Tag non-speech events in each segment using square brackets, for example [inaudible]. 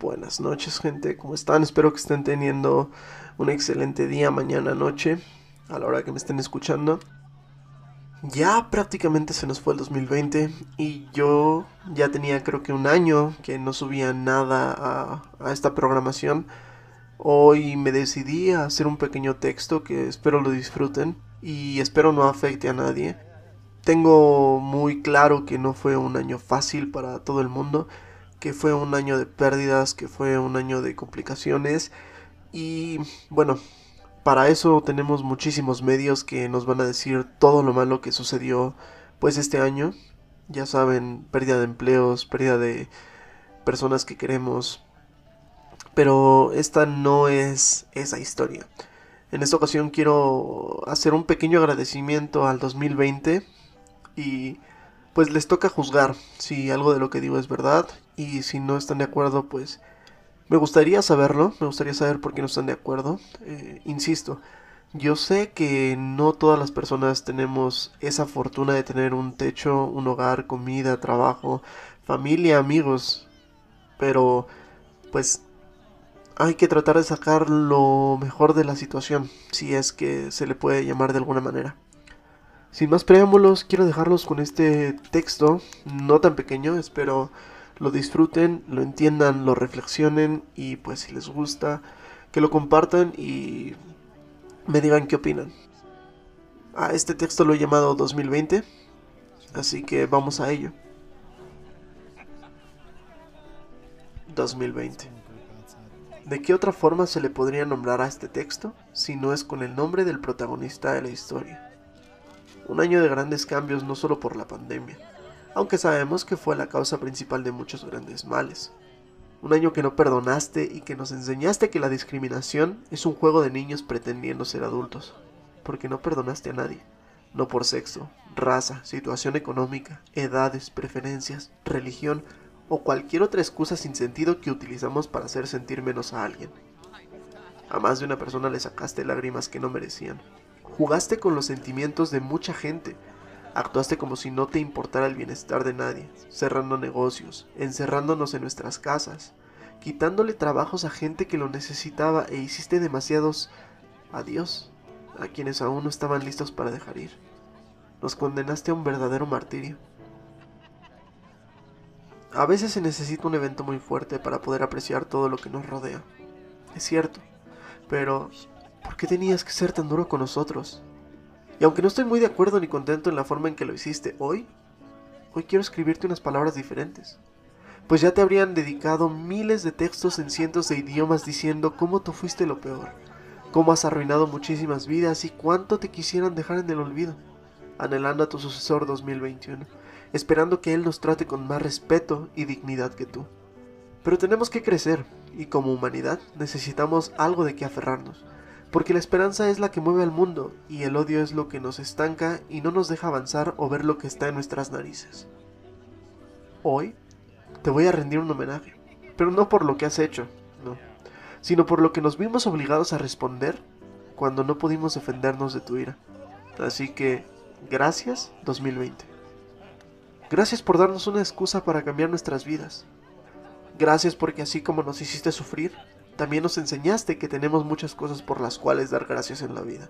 Buenas noches, gente. ¿Cómo están? Espero que estén teniendo un excelente día, mañana, noche, a la hora que me estén escuchando. Ya prácticamente se nos fue el 2020 y yo ya tenía creo que un año que no subía nada a, a esta programación. Hoy me decidí a hacer un pequeño texto que espero lo disfruten y espero no afecte a nadie. Tengo muy claro que no fue un año fácil para todo el mundo que fue un año de pérdidas, que fue un año de complicaciones y bueno, para eso tenemos muchísimos medios que nos van a decir todo lo malo que sucedió pues este año. Ya saben, pérdida de empleos, pérdida de personas que queremos. Pero esta no es esa historia. En esta ocasión quiero hacer un pequeño agradecimiento al 2020 y pues les toca juzgar si algo de lo que digo es verdad y si no están de acuerdo, pues me gustaría saberlo, me gustaría saber por qué no están de acuerdo. Eh, insisto, yo sé que no todas las personas tenemos esa fortuna de tener un techo, un hogar, comida, trabajo, familia, amigos, pero pues hay que tratar de sacar lo mejor de la situación, si es que se le puede llamar de alguna manera. Sin más preámbulos, quiero dejarlos con este texto, no tan pequeño, espero lo disfruten, lo entiendan, lo reflexionen y pues si les gusta, que lo compartan y me digan qué opinan. A este texto lo he llamado 2020, así que vamos a ello. 2020. ¿De qué otra forma se le podría nombrar a este texto si no es con el nombre del protagonista de la historia? Un año de grandes cambios no solo por la pandemia, aunque sabemos que fue la causa principal de muchos grandes males. Un año que no perdonaste y que nos enseñaste que la discriminación es un juego de niños pretendiendo ser adultos, porque no perdonaste a nadie, no por sexo, raza, situación económica, edades, preferencias, religión o cualquier otra excusa sin sentido que utilizamos para hacer sentir menos a alguien. A más de una persona le sacaste lágrimas que no merecían. Jugaste con los sentimientos de mucha gente Actuaste como si no te importara el bienestar de nadie, cerrando negocios, encerrándonos en nuestras casas, quitándole trabajos a gente que lo necesitaba e hiciste demasiados adiós a quienes aún no estaban listos para dejar ir. Nos condenaste a un verdadero martirio. A veces se necesita un evento muy fuerte para poder apreciar todo lo que nos rodea. Es cierto, pero ¿por qué tenías que ser tan duro con nosotros? Y aunque no estoy muy de acuerdo ni contento en la forma en que lo hiciste hoy, hoy quiero escribirte unas palabras diferentes. Pues ya te habrían dedicado miles de textos en cientos de idiomas diciendo cómo tú fuiste lo peor, cómo has arruinado muchísimas vidas y cuánto te quisieran dejar en el olvido, anhelando a tu sucesor 2021, esperando que él nos trate con más respeto y dignidad que tú. Pero tenemos que crecer y como humanidad necesitamos algo de qué aferrarnos porque la esperanza es la que mueve al mundo y el odio es lo que nos estanca y no nos deja avanzar o ver lo que está en nuestras narices. Hoy te voy a rendir un homenaje, pero no por lo que has hecho, no, sino por lo que nos vimos obligados a responder cuando no pudimos defendernos de tu ira. Así que, gracias 2020. Gracias por darnos una excusa para cambiar nuestras vidas. Gracias porque así como nos hiciste sufrir, también nos enseñaste que tenemos muchas cosas por las cuales dar gracias en la vida.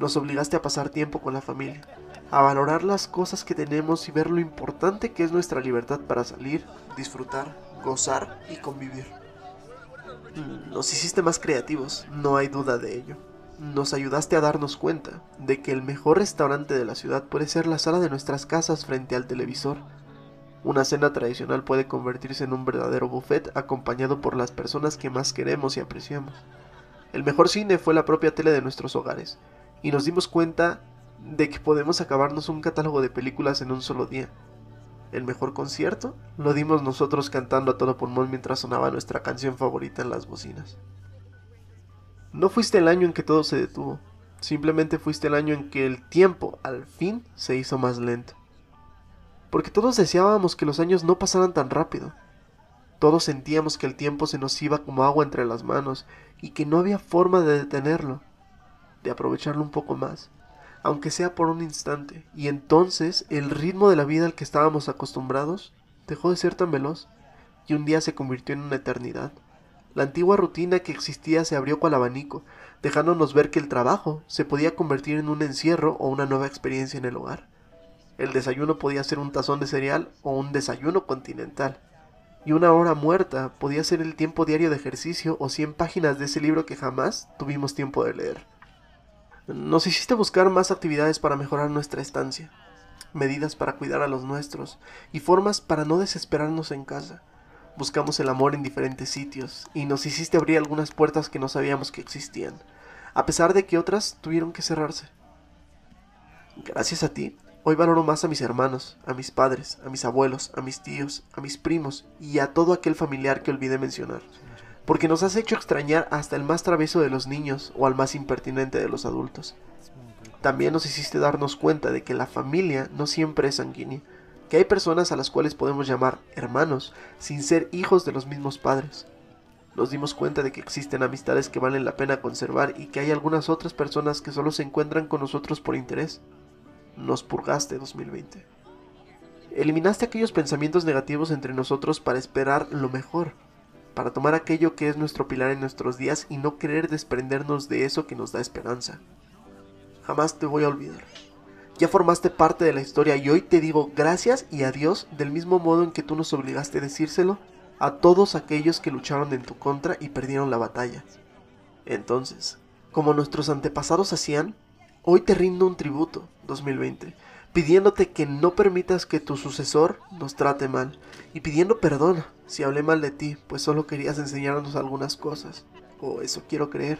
Nos obligaste a pasar tiempo con la familia, a valorar las cosas que tenemos y ver lo importante que es nuestra libertad para salir, disfrutar, gozar y convivir. Nos hiciste más creativos, no hay duda de ello. Nos ayudaste a darnos cuenta de que el mejor restaurante de la ciudad puede ser la sala de nuestras casas frente al televisor una cena tradicional puede convertirse en un verdadero buffet acompañado por las personas que más queremos y apreciamos. El mejor cine fue la propia tele de nuestros hogares, y nos dimos cuenta de que podemos acabarnos un catálogo de películas en un solo día. El mejor concierto lo dimos nosotros cantando a todo pulmón mientras sonaba nuestra canción favorita en las bocinas. No fuiste el año en que todo se detuvo, simplemente fuiste el año en que el tiempo al fin se hizo más lento porque todos deseábamos que los años no pasaran tan rápido. Todos sentíamos que el tiempo se nos iba como agua entre las manos y que no había forma de detenerlo, de aprovecharlo un poco más, aunque sea por un instante, y entonces el ritmo de la vida al que estábamos acostumbrados dejó de ser tan veloz, y un día se convirtió en una eternidad. La antigua rutina que existía se abrió cual abanico, dejándonos ver que el trabajo se podía convertir en un encierro o una nueva experiencia en el hogar. El desayuno podía ser un tazón de cereal o un desayuno continental. Y una hora muerta podía ser el tiempo diario de ejercicio o cien páginas de ese libro que jamás tuvimos tiempo de leer. Nos hiciste buscar más actividades para mejorar nuestra estancia, medidas para cuidar a los nuestros y formas para no desesperarnos en casa. Buscamos el amor en diferentes sitios y nos hiciste abrir algunas puertas que no sabíamos que existían, a pesar de que otras tuvieron que cerrarse. Gracias a ti, hoy valoro más a mis hermanos, a mis padres, a mis abuelos, a mis tíos, a mis primos y a todo aquel familiar que olvidé mencionar porque nos has hecho extrañar hasta el más travieso de los niños o al más impertinente de los adultos. También nos hiciste darnos cuenta de que la familia no siempre es sanguínea, que hay personas a las cuales podemos llamar hermanos sin ser hijos de los mismos padres. Nos dimos cuenta de que existen amistades que valen la pena conservar y que hay algunas otras personas que solo se encuentran con nosotros por interés. Nos purgaste 2020. Eliminaste aquellos pensamientos negativos entre nosotros para esperar lo mejor para tomar aquello que es nuestro pilar en nuestros días y no querer desprendernos de eso que nos da esperanza. Jamás te voy a olvidar. Ya formaste parte de la historia y hoy te digo gracias y adiós del mismo modo en que tú nos obligaste a decírselo a todos aquellos que lucharon en tu contra y perdieron la batalla. Entonces, como nuestros antepasados hacían, hoy te rindo un tributo, 2020, pidiéndote que no permitas que tu sucesor nos trate mal y pidiendo perdón si hablé mal de ti, pues solo querías enseñarnos algunas cosas, o eso quiero creer.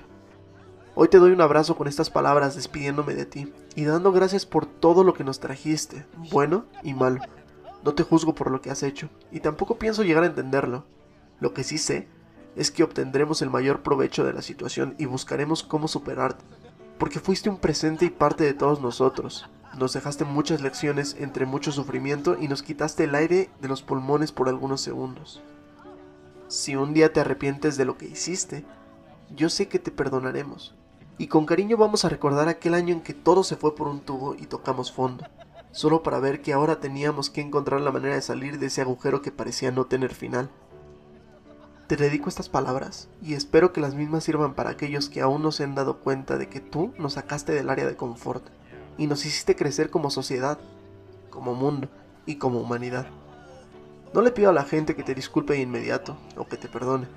Hoy te doy un abrazo con estas palabras despidiéndome de ti y dando gracias por todo lo que nos trajiste, bueno y malo. No te juzgo por lo que has hecho y tampoco pienso llegar a entenderlo. Lo que sí sé es que obtendremos el mayor provecho de la situación y buscaremos cómo superarte, porque fuiste un presente y parte de todos nosotros, nos dejaste muchas lecciones entre mucho sufrimiento y nos quitaste el aire de los pulmones por algunos segundos. Si un día te arrepientes de lo que hiciste, yo sé que te perdonaremos. Y con cariño vamos a recordar aquel año en que todo se fue por un tubo y tocamos fondo, solo para ver que ahora teníamos que encontrar la manera de salir de ese agujero que parecía no tener final. Te dedico estas palabras y espero que las mismas sirvan para aquellos que aún no se han dado cuenta de que tú nos sacaste del área de confort y nos hiciste crecer como sociedad, como mundo y como humanidad. No le pido a la gente que te disculpe de inmediato o que te perdone,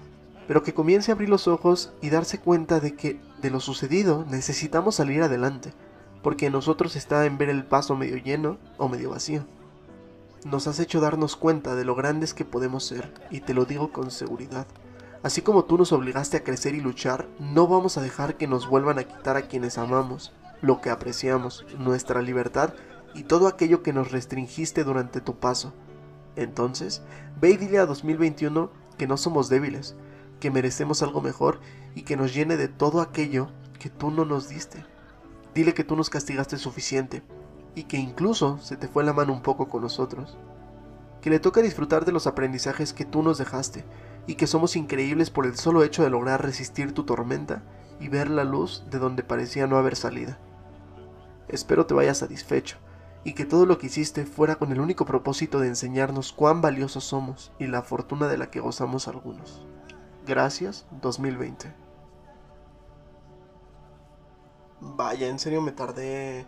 pero que comience a abrir los ojos y darse cuenta de que de lo sucedido necesitamos salir adelante, porque nosotros está en ver el paso medio lleno o medio vacío. Nos has hecho darnos cuenta de lo grandes que podemos ser, y te lo digo con seguridad. Así como tú nos obligaste a crecer y luchar, no vamos a dejar que nos vuelvan a quitar a quienes amamos, lo que apreciamos, nuestra libertad y todo aquello que nos restringiste durante tu paso. Entonces, ve y dile a 2021 que no somos débiles, que merecemos algo mejor y que nos llene de todo aquello que tú no nos diste. Dile que tú nos castigaste suficiente y que incluso se te fue la mano un poco con nosotros. Que le toca disfrutar de los aprendizajes que tú nos dejaste y que somos increíbles por el solo hecho de lograr resistir tu tormenta y ver la luz de donde parecía no haber salida. Espero te vayas satisfecho y que todo lo que hiciste fuera con el único propósito de enseñarnos cuán valiosos somos y la fortuna de la que gozamos algunos. Gracias 2020. Vaya, en serio me tardé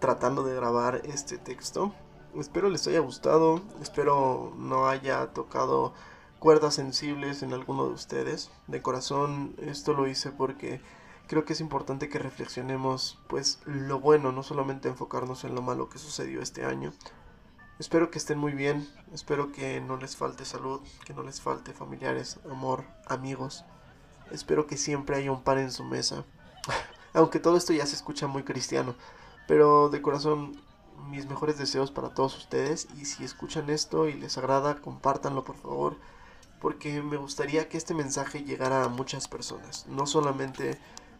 tratando de grabar este texto. Espero les haya gustado, espero no haya tocado cuerdas sensibles en alguno de ustedes. De corazón esto lo hice porque creo que es importante que reflexionemos pues lo bueno, no solamente enfocarnos en lo malo que sucedió este año. Espero que estén muy bien, espero que no les falte salud, que no les falte familiares, amor, amigos. Espero que siempre haya un pan en su mesa. [laughs] Aunque todo esto ya se escucha muy cristiano, pero de corazón mis mejores deseos para todos ustedes. Y si escuchan esto y les agrada, compártanlo por favor, porque me gustaría que este mensaje llegara a muchas personas, no solamente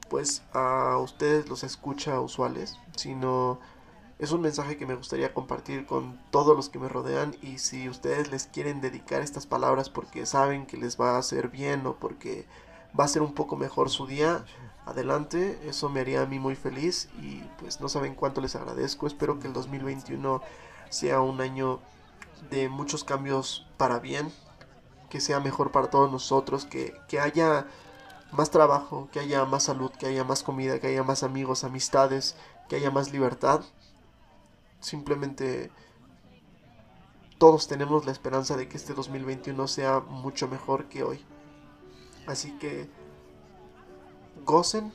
pues a ustedes los escucha usuales, sino es un mensaje que me gustaría compartir con todos los que me rodean. Y si ustedes les quieren dedicar estas palabras porque saben que les va a hacer bien o porque va a ser un poco mejor su día, adelante, eso me haría a mí muy feliz y pues no saben cuánto les agradezco, espero que el 2021 sea un año de muchos cambios para bien, que sea mejor para todos nosotros, que, que haya más trabajo, que haya más salud, que haya más comida, que haya más amigos, amistades, que haya más libertad. Simplemente todos tenemos la esperanza de que este 2021 sea mucho mejor que hoy. Así que gocen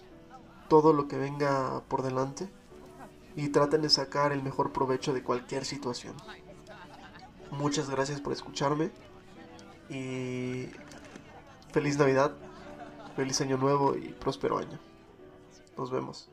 todo lo que venga por delante y traten de sacar el mejor provecho de cualquier situación. Muchas gracias por escucharme y feliz Navidad, feliz año nuevo y próspero año. Nos vemos.